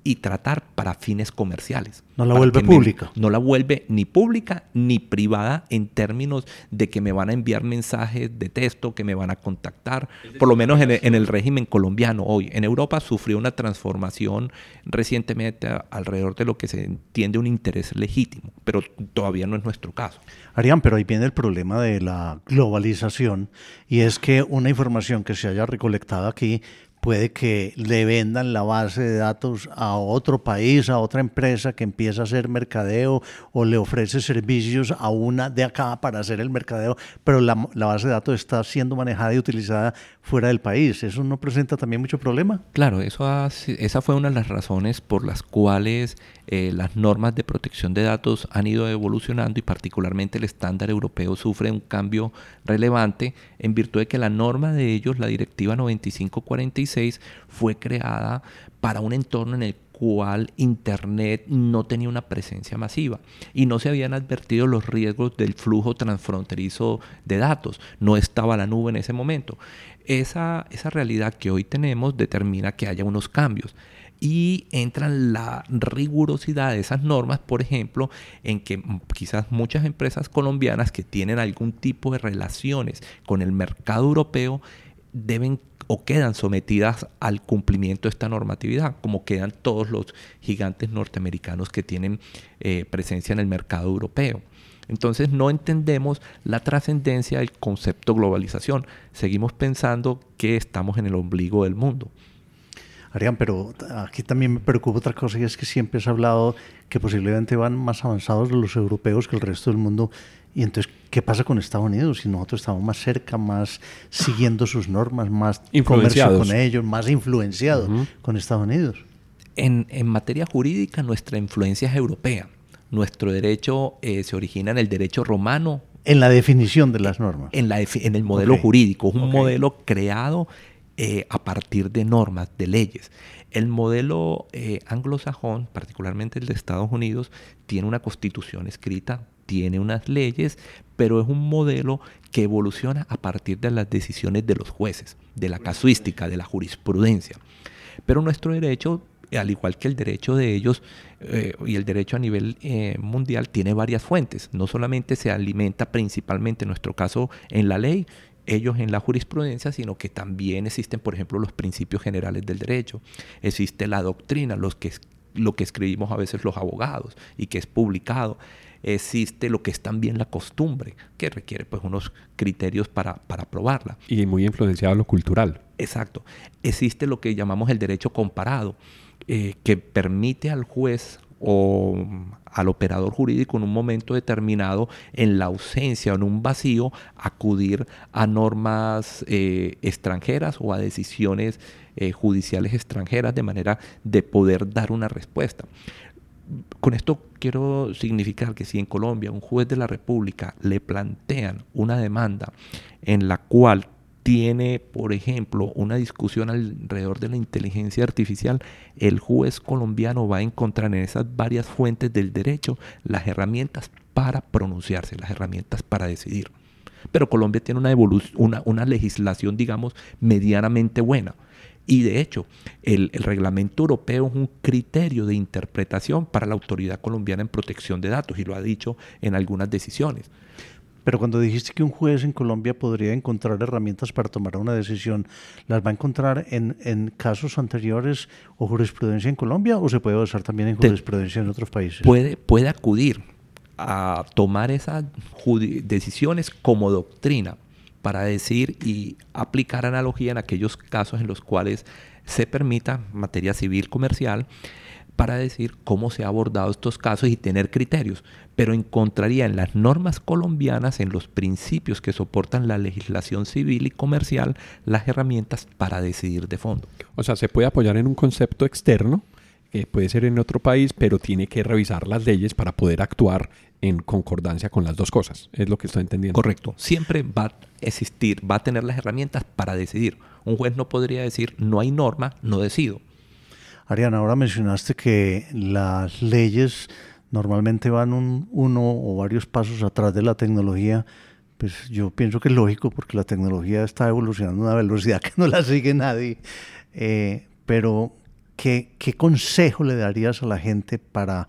y tratar para fines comerciales. No la vuelve pública. no la vuelve ni pública ni privada en términos de que me van a enviar mensajes de texto, que me van a contactar, por lo menos en el, régimen colombiano hoy. En Europa sufrió una transformación recientemente alrededor de lo que se entiende un interés legítimo, pero todavía no es nuestro caso. Arián, pero ahí viene el problema de la globalización y es que una información que se haya recolectado aquí puede que le vendan la base de datos a otro país, a otra empresa que empieza a hacer mercadeo o le ofrece servicios a una de acá para hacer el mercadeo, pero la, base de datos está siendo manejada y utilizada fuera del país. ¿Eso no presenta también mucho problema? Claro, eso esa fue una de las razones por las cuales eh, las normas de protección de datos han ido evolucionando y particularmente el estándar europeo sufre un cambio relevante en virtud de que la norma de ellos, la directiva 9546, fue creada para un entorno en el cual Internet no tenía una presencia masiva y no se habían advertido los riesgos del flujo transfronterizo de datos. No estaba la nube en ese momento. Esa, esa realidad que hoy tenemos determina que haya unos cambios y entra la rigurosidad de esas normas, por ejemplo, en que quizás muchas empresas colombianas que tienen algún tipo de relaciones con el mercado europeo deben o quedan sometidas al cumplimiento de esta normatividad, como quedan todos los gigantes norteamericanos que tienen eh, presencia en el mercado europeo. Entonces no entendemos la trascendencia del concepto globalización. Seguimos pensando que estamos en el ombligo del mundo. Arián, pero aquí también me preocupa otra cosa y es que siempre has hablado que posiblemente van más avanzados los europeos que el resto del mundo y entonces, ¿qué pasa con Estados Unidos? Si nosotros estamos más cerca, más siguiendo sus normas, más comercio con ellos, más influenciados con Estados Unidos. En, materia jurídica, nuestra influencia es europea. Nuestro derecho eh, se origina en el derecho romano. En la definición de las normas. En, la en el modelo jurídico. Es un modelo creado eh, a partir de normas, de leyes. El modelo eh, anglosajón, particularmente el de Estados Unidos, tiene una constitución escrita tiene unas leyes, pero es un modelo que evoluciona a partir de las decisiones de los jueces, de la casuística, de la jurisprudencia. Pero nuestro derecho, al igual que el derecho de ellos eh, y el derecho a nivel mundial, tiene varias fuentes. No solamente se alimenta principalmente, en nuestro caso, en la ley, ellos en la jurisprudencia, sino que también existen, por ejemplo, los principios generales del derecho, existe la doctrina, los que, lo que escribimos a veces los abogados y que es publicado, existe lo que es también la costumbre, que requiere pues unos criterios para, para probarla. Y muy influenciado lo cultural. Exacto. Existe lo que llamamos el derecho comparado, eh, que permite al juez o al operador jurídico en un momento determinado, en la ausencia o en un vacío, acudir a normas eh, extranjeras o a decisiones eh, judiciales extranjeras de manera de poder dar una respuesta. Con esto quiero significar que si en Colombia un juez de la República le plantean una demanda en la cual tiene, por ejemplo, una discusión alrededor de la inteligencia artificial, el juez colombiano va a encontrar en esas varias fuentes del derecho las herramientas para pronunciarse, las herramientas para decidir. Pero Colombia tiene una, una, una legislación, digamos, medianamente buena. Y de hecho, el, reglamento europeo es un criterio de interpretación para la autoridad colombiana en protección de datos y lo ha dicho en algunas decisiones. Pero cuando dijiste que un juez en Colombia podría encontrar herramientas para tomar una decisión, ¿las va a encontrar en, casos anteriores o jurisprudencia en Colombia o se puede basar también en jurisprudencia en otros países? Puede, puede acudir a tomar esas decisiones como doctrina para decir y aplicar analogía en aquellos casos en los cuales se permita materia civil comercial para decir cómo se ha abordado estos casos y tener criterios, pero encontraría en las normas colombianas, en los principios que soportan la legislación civil y comercial, las herramientas para decidir de fondo. O sea, se puede apoyar en un concepto externo, que puede ser en otro país, pero tiene que revisar las leyes para poder actuar en concordancia con las dos cosas. Es lo que estoy entendiendo. Correcto. Siempre va a existir, va a tener las herramientas para decidir. Un juez no podría decir, no hay norma, no decido. Ariana, ahora mencionaste que las leyes normalmente van uno o varios pasos atrás de la tecnología. Pues yo pienso que es lógico porque la tecnología está evolucionando a una velocidad que no la sigue nadie. Eh, pero, ¿qué, ¿qué, consejo le darías a la gente para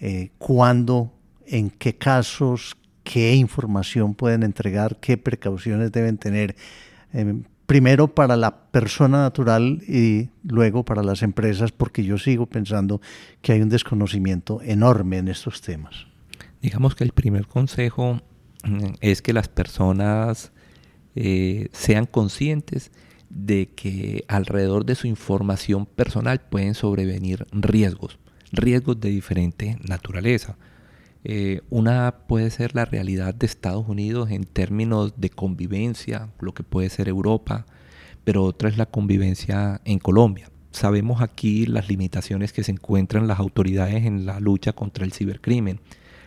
eh, cuándo en qué casos, qué información pueden entregar, qué precauciones deben tener, eh, primero para la persona natural y luego para las empresas, porque yo sigo pensando que hay un desconocimiento enorme en estos temas. Digamos que el primer consejo mm, es que las personas eh, sean conscientes de que alrededor de su información personal pueden sobrevenir riesgos, riesgos de diferente naturaleza. Eh, una puede ser la realidad de Estados Unidos en términos de convivencia, lo que puede ser Europa, pero otra es la convivencia en Colombia. Sabemos aquí las limitaciones que se encuentran las autoridades en la lucha contra el cibercrimen,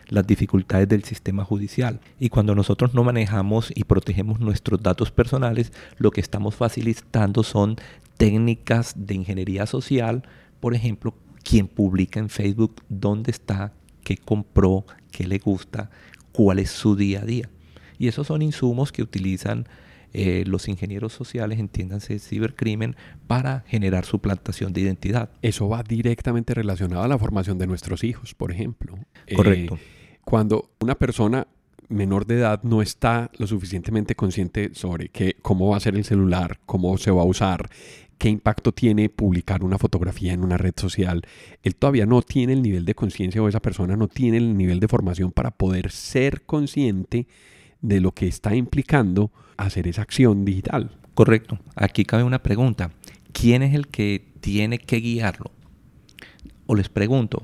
las dificultades del sistema judicial. Y cuando nosotros no manejamos y protegemos nuestros datos personales, lo que estamos facilitando son técnicas de ingeniería social, por ejemplo, quien publica en Facebook dónde está, qué compró, qué le gusta, cuál es su día a día. Y esos son insumos que utilizan eh, los ingenieros sociales, entiéndanse, cibercrimen, para generar su plantación de identidad. Eso va directamente relacionado a la formación de nuestros hijos, por ejemplo. Eh, Correcto. cuando una persona menor de edad no está lo suficientemente consciente sobre qué, cómo va a ser el celular, cómo se va a usar, qué impacto tiene publicar una fotografía en una red social. Él todavía no tiene el nivel de conciencia o esa persona no tiene el nivel de formación para poder ser consciente de lo que está implicando hacer esa acción digital. Correcto. Aquí cabe una pregunta. ¿Quién es el que tiene que guiarlo? O les pregunto,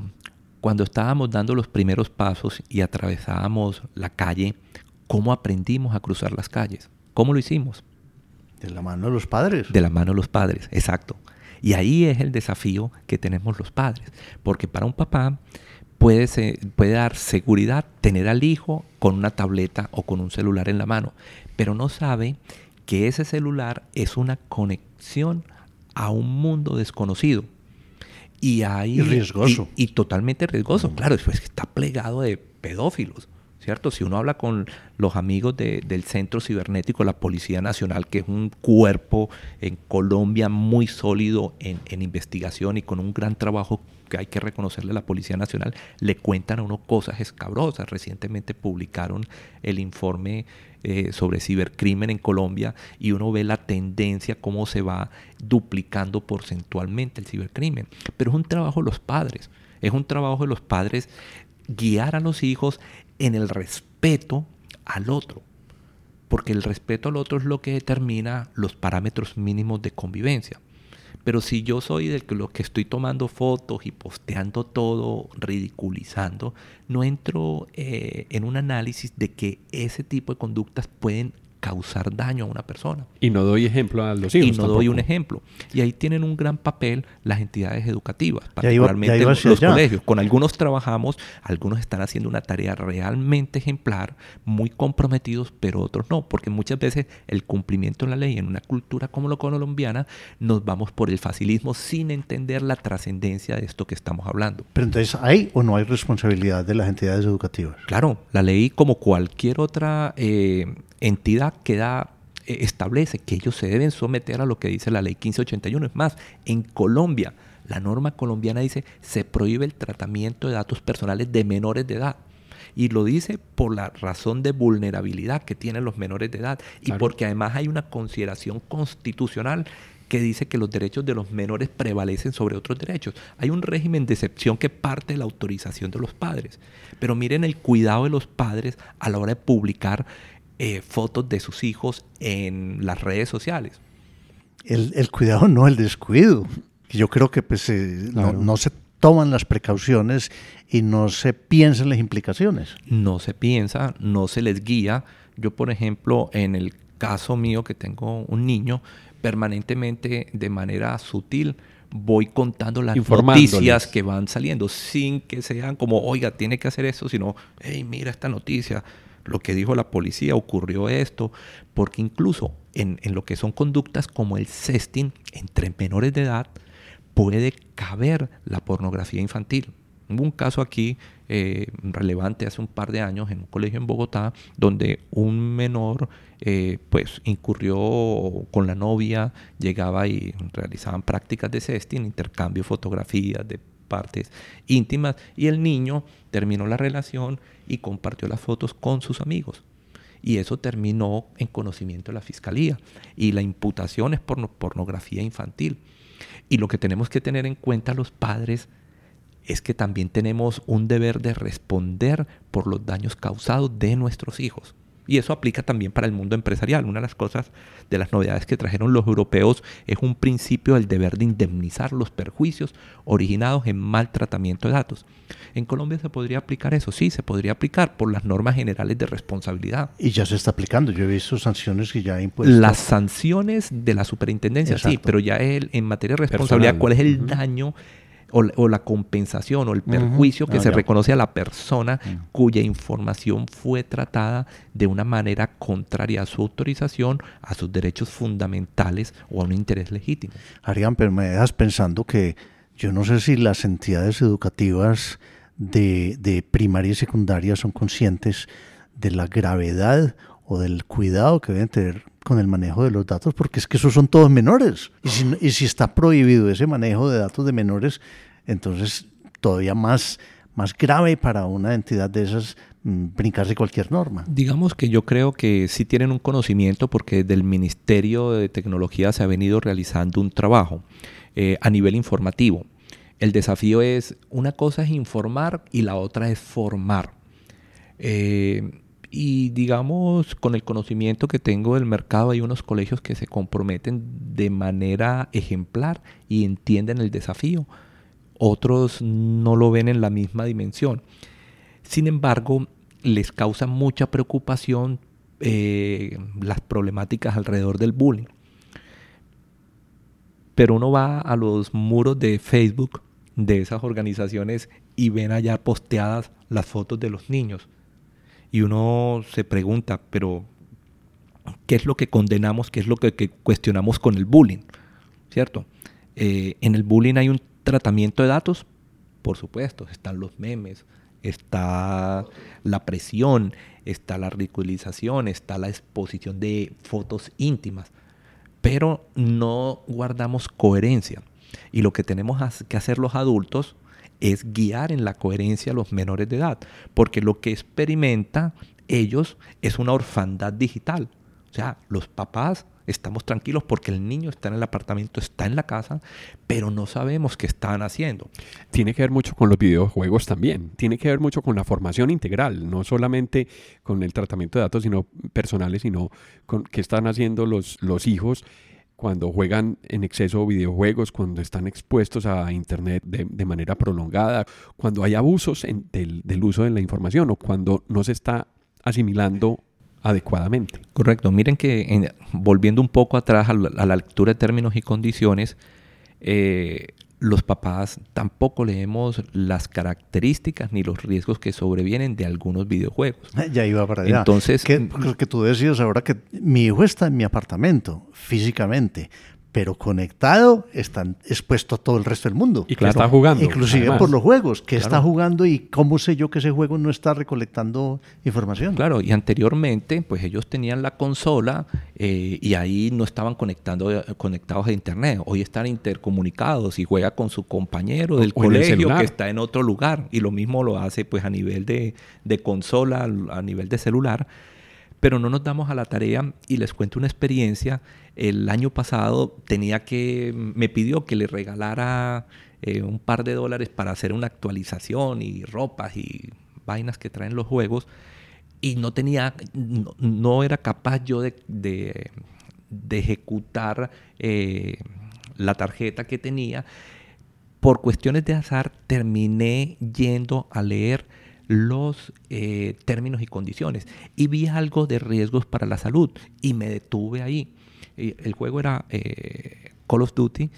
cuando estábamos dando los primeros pasos y atravesábamos la calle, ¿cómo aprendimos a cruzar las calles? ¿Cómo lo hicimos? De la mano de los padres. De la mano de los padres, exacto. Y ahí es el desafío que tenemos los padres. Porque para un papá puede, puede dar seguridad tener al hijo con una tableta o con un celular en la mano, pero no sabe que ese celular es una conexión a un mundo desconocido. Y ahí. riesgoso. Y, totalmente riesgoso. Claro, eso está plegado de pedófilos. ¿Cierto? Si uno habla con los amigos del Centro Cibernético, la Policía Nacional, que es un cuerpo en Colombia muy sólido en, investigación y con un gran trabajo que hay que reconocerle a la Policía Nacional, le cuentan a uno cosas escabrosas. Recientemente publicaron el informe eh, sobre cibercrimen en Colombia y uno ve la tendencia, cómo se va duplicando porcentualmente el cibercrimen. Pero es un trabajo de los padres, es un trabajo de los padres guiar a los hijos en el respeto al otro, porque el respeto al otro es lo que determina los parámetros mínimos de convivencia. Pero si yo soy del que lo que estoy tomando fotos y posteando todo, ridiculizando, no entro eh, en un análisis de que ese tipo de conductas pueden causar daño a una persona. Y no doy ejemplo a los hijos. Y no doy un ejemplo. Y ahí tienen un gran papel las entidades educativas, particularmente los colegios. Con algunos trabajamos, algunos están haciendo una tarea realmente ejemplar, muy comprometidos, pero otros no, porque muchas veces el cumplimiento de la ley en una cultura como la colombiana nos vamos por el facilismo sin entender la trascendencia de esto que estamos hablando. Pero entonces, ¿hay o no hay responsabilidad de las entidades educativas? Claro, la ley como cualquier otra eh, entidad eh, establece que ellos se deben someter a lo que dice la ley 1581. Es más, en Colombia, la norma colombiana dice se prohíbe el tratamiento de datos personales de menores de edad. Y lo dice por la razón de vulnerabilidad que tienen los menores de edad y porque además hay una consideración constitucional que dice que los derechos de los menores prevalecen sobre otros derechos. Hay un régimen de excepción que parte de la autorización de los padres. Pero miren el cuidado de los padres a la hora de publicar eh, fotos de sus hijos en las redes sociales. El, cuidado, no el descuido. Yo creo que pues, eh, no, se toman las precauciones y no se piensan las implicaciones. No se piensa, no se les guía. Yo, por ejemplo, en el caso mío que tengo un niño, permanentemente de manera sutil voy contando las noticias que van saliendo sin que sean como, oiga, tiene que hacer eso, sino, hey, mira esta noticia, lo que dijo la policía, ocurrió esto, porque incluso en, lo que son conductas como el sexting entre menores de edad, puede caber la pornografía infantil. Hubo un caso aquí eh, relevante hace un par de años en un colegio en Bogotá donde un menor eh, pues incurrió con la novia, llegaba y realizaban prácticas de sexting, intercambio de fotografías, de partes íntimas y el niño terminó la relación y compartió las fotos con sus amigos. Y eso terminó en conocimiento de la fiscalía. Y la imputación es por pornografía infantil. Y lo que tenemos que tener en cuenta los padres es que también tenemos un deber de responder por los daños causados de nuestros hijos. Y eso aplica también para el mundo empresarial. Una de las cosas, de las novedades que trajeron los europeos es un principio del deber de indemnizar los perjuicios originados en mal tratamiento de datos. ¿En Colombia se podría aplicar eso? Sí, se podría aplicar por las normas generales de responsabilidad. Y ya se está aplicando. Yo he visto sanciones que ya han impuesto. Las sanciones de la superintendencia, sí, pero ya en materia de responsabilidad, ¿cuál es el daño? O, la compensación o el perjuicio que se reconoce a la persona cuya información fue tratada de una manera contraria a su autorización, a sus derechos fundamentales o a un interés legítimo. Arián, pero me dejas pensando que yo no sé si las entidades educativas de, de primaria y secundaria son conscientes de la gravedad o del cuidado que deben tener con el manejo de los datos, porque es que esos son todos menores. Y si, está prohibido ese manejo de datos de menores, entonces todavía más, más grave para una entidad de esas mm, brincarse cualquier norma. Digamos que yo creo que sí tienen un conocimiento porque del Ministerio de Tecnología se ha venido realizando un trabajo eh, a nivel informativo. El desafío es, una cosa es informar y la otra es formar. Eh, y digamos, con el conocimiento que tengo del mercado, hay unos colegios que se comprometen de manera ejemplar y entienden el desafío. Otros no lo ven en la misma dimensión. Sin embargo, les causa mucha preocupación eh, las problemáticas alrededor del bullying. Pero uno va a los muros de Facebook de esas organizaciones y ven allá posteadas las fotos de los niños y uno se pregunta, pero ¿qué es lo que condenamos? ¿Qué es lo que, cuestionamos con el bullying? ¿Cierto? Eh, en el bullying hay un tratamiento de datos, por supuesto, están los memes, está la presión, está la ridiculización, está la exposición de fotos íntimas, pero no guardamos coherencia. Y lo que tenemos que hacer los adultos es guiar en la coherencia a los menores de edad, porque lo que experimenta ellos es una orfandad digital. O sea, los papás estamos tranquilos porque el niño está en el apartamento, está en la casa, pero no sabemos qué están haciendo. Tiene que ver mucho con los videojuegos también, tiene que ver mucho con la formación integral, no solamente con el tratamiento de datos sino personales, sino con qué están haciendo los, los hijos cuando juegan en exceso videojuegos, cuando están expuestos a Internet de, manera prolongada, cuando hay abusos del, uso de la información o cuando no se está asimilando adecuadamente. Correcto. Miren que volviendo un poco atrás a la, lectura de términos y condiciones, eh, los papás tampoco leemos las características ni los riesgos que sobrevienen de algunos videojuegos. Eh, ya iba para allá. Entonces, que, que tú decías ahora que mi hijo está en mi apartamento físicamente, pero conectado, están expuesto a todo el resto del mundo. Y que está jugando. Inclusive por los juegos, que está jugando y cómo sé yo que ese juego no está recolectando información. Claro, y anteriormente, pues ellos tenían la consola eh, y ahí no estaban conectando, conectados a internet. Hoy están intercomunicados y juega con su compañero del colegio que está en otro lugar. Y lo mismo lo hace pues a nivel de, de consola, a nivel de celular pero no nos damos a la tarea y les cuento una experiencia. El año pasado tenía que, me pidió que le regalara eh, un par de dólares para hacer una actualización y ropas y vainas que traen los juegos y no tenía, no, era capaz yo de, de, ejecutar eh, la tarjeta que tenía. Por cuestiones de azar terminé yendo a leer los eh, términos y condiciones y vi algo de riesgos para la salud y me detuve ahí. El juego era eh, Call of Duty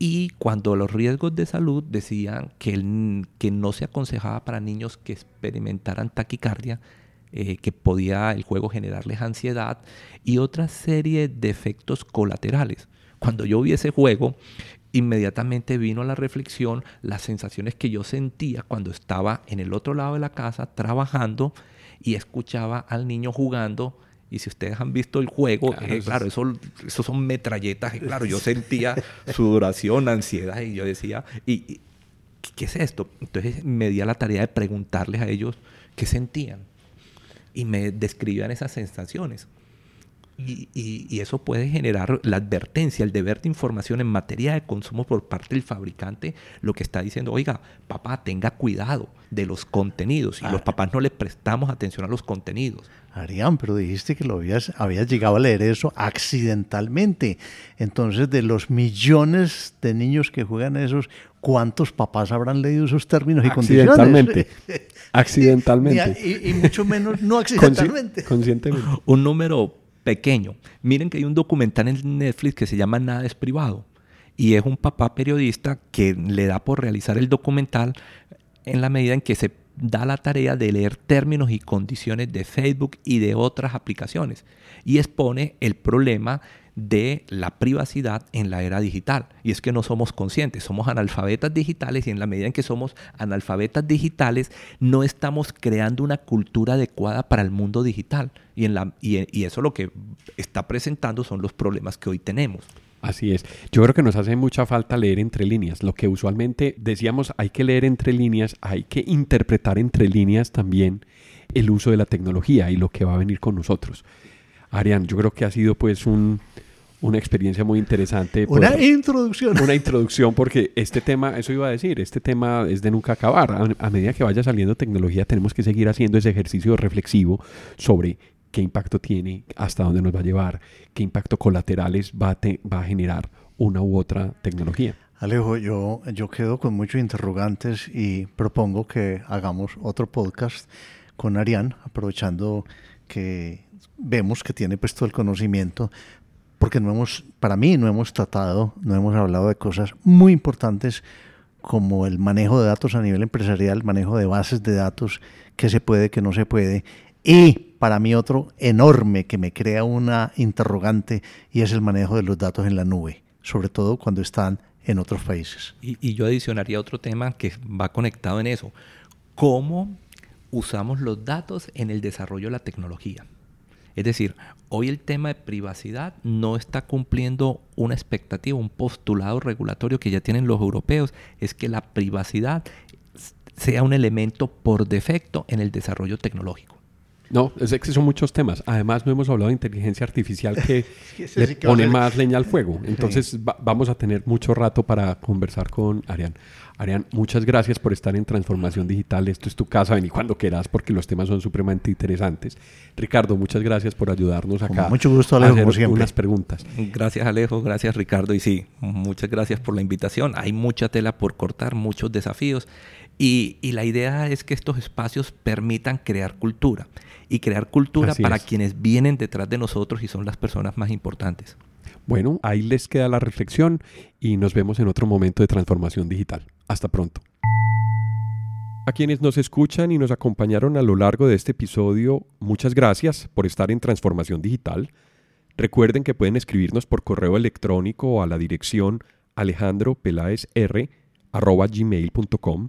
y cuando los riesgos de salud decían que, que no se aconsejaba para niños que experimentaran taquicardia, eh, que podía el juego generarles ansiedad y otra serie de efectos colaterales. Cuando yo vi ese juego, inmediatamente vino a la reflexión las sensaciones que yo sentía cuando estaba en el otro lado de la casa trabajando y escuchaba al niño jugando. Y si ustedes han visto el juego, claro, eh, eso, son metralletas. Y claro, yo sentía sudoración, ansiedad y yo decía, ¿y, qué es esto? Entonces me di a la tarea de preguntarles a ellos qué sentían. Y me describían esas sensaciones. Y, eso puede generar la advertencia, el deber de información en materia de consumo por parte del fabricante, lo que está diciendo, oiga, papá, tenga cuidado de los contenidos. Y los papás no le prestamos atención a los contenidos. Arián, pero dijiste que lo habías, habías llegado a leer eso accidentalmente. Entonces, de los millones de niños que juegan esos, ¿cuántos papás habrán leído esos términos y condiciones? Accidentalmente. accidentalmente. Y, mucho menos no accidentalmente. conscientemente. Un número pequeño. Miren que hay un documental en Netflix que se llama Nada es privado. Y es un papá periodista que le da por realizar el documental en la medida en que se da la tarea de leer términos y condiciones de Facebook y de otras aplicaciones. Y expone el problema de la privacidad en la era digital. Y es que no somos conscientes, somos analfabetas digitales y en la medida en que somos analfabetas digitales no estamos creando una cultura adecuada para el mundo digital. Y, en la, y, eso lo que está presentando son los problemas que hoy tenemos. Así es. Yo creo que nos hace mucha falta leer entre líneas. Lo que usualmente decíamos, hay que leer entre líneas, hay que interpretar entre líneas también el uso de la tecnología y lo que va a venir con nosotros. Arián, yo creo que ha sido pues un, una experiencia muy interesante. Una introducción. Una introducción porque este tema, eso iba a decir, este tema es de nunca acabar. A, medida que vaya saliendo tecnología tenemos que seguir haciendo ese ejercicio reflexivo sobre qué impacto tiene, hasta dónde nos va a llevar, qué impacto colaterales va a, va a generar una u otra tecnología. Alejo, yo, yo quedo con muchos interrogantes y propongo que hagamos otro podcast con Arián, aprovechando que vemos que tiene pues todo el conocimiento porque no hemos, para mí no hemos tratado, no hemos hablado de cosas muy importantes como el manejo de datos a nivel empresarial, manejo de bases de datos, qué se puede, qué no se puede. Y para mí otro enorme que me crea una interrogante y es el manejo de los datos en la nube, sobre todo cuando están en otros países. Y, y yo adicionaría otro tema que va conectado en eso. ¿Cómo usamos los datos en el desarrollo de la tecnología? Es decir, hoy el tema de privacidad no está cumpliendo una expectativa, un postulado regulatorio que ya tienen los europeos, es que la privacidad sea un elemento por defecto en el desarrollo tecnológico. No, es que son muchos temas. Además, no hemos hablado de inteligencia artificial que le pone más leña al fuego. Entonces, vamos a tener mucho rato para conversar con Arián. Arián, muchas gracias por estar en Transformación Digital. Esto es tu casa, ven y cuando quieras porque los temas son supremamente interesantes. Ricardo, muchas gracias por ayudarnos acá. mucho gusto, Alejo, a hacer unas preguntas. Gracias, Alejo. Gracias, Ricardo. Y sí, muchas gracias por la invitación. Hay mucha tela por cortar, muchos desafíos. Y, la idea es que estos espacios permitan crear cultura y crear cultura para quienes vienen detrás de nosotros y son las personas más importantes. Bueno, ahí les queda la reflexión y nos vemos en otro momento de transformación digital. Hasta pronto. A quienes nos escuchan y nos acompañaron a lo largo de este episodio, muchas gracias por estar en Transformación Digital. Recuerden que pueden escribirnos por correo electrónico a la dirección alejandropelaesr.gmail.com.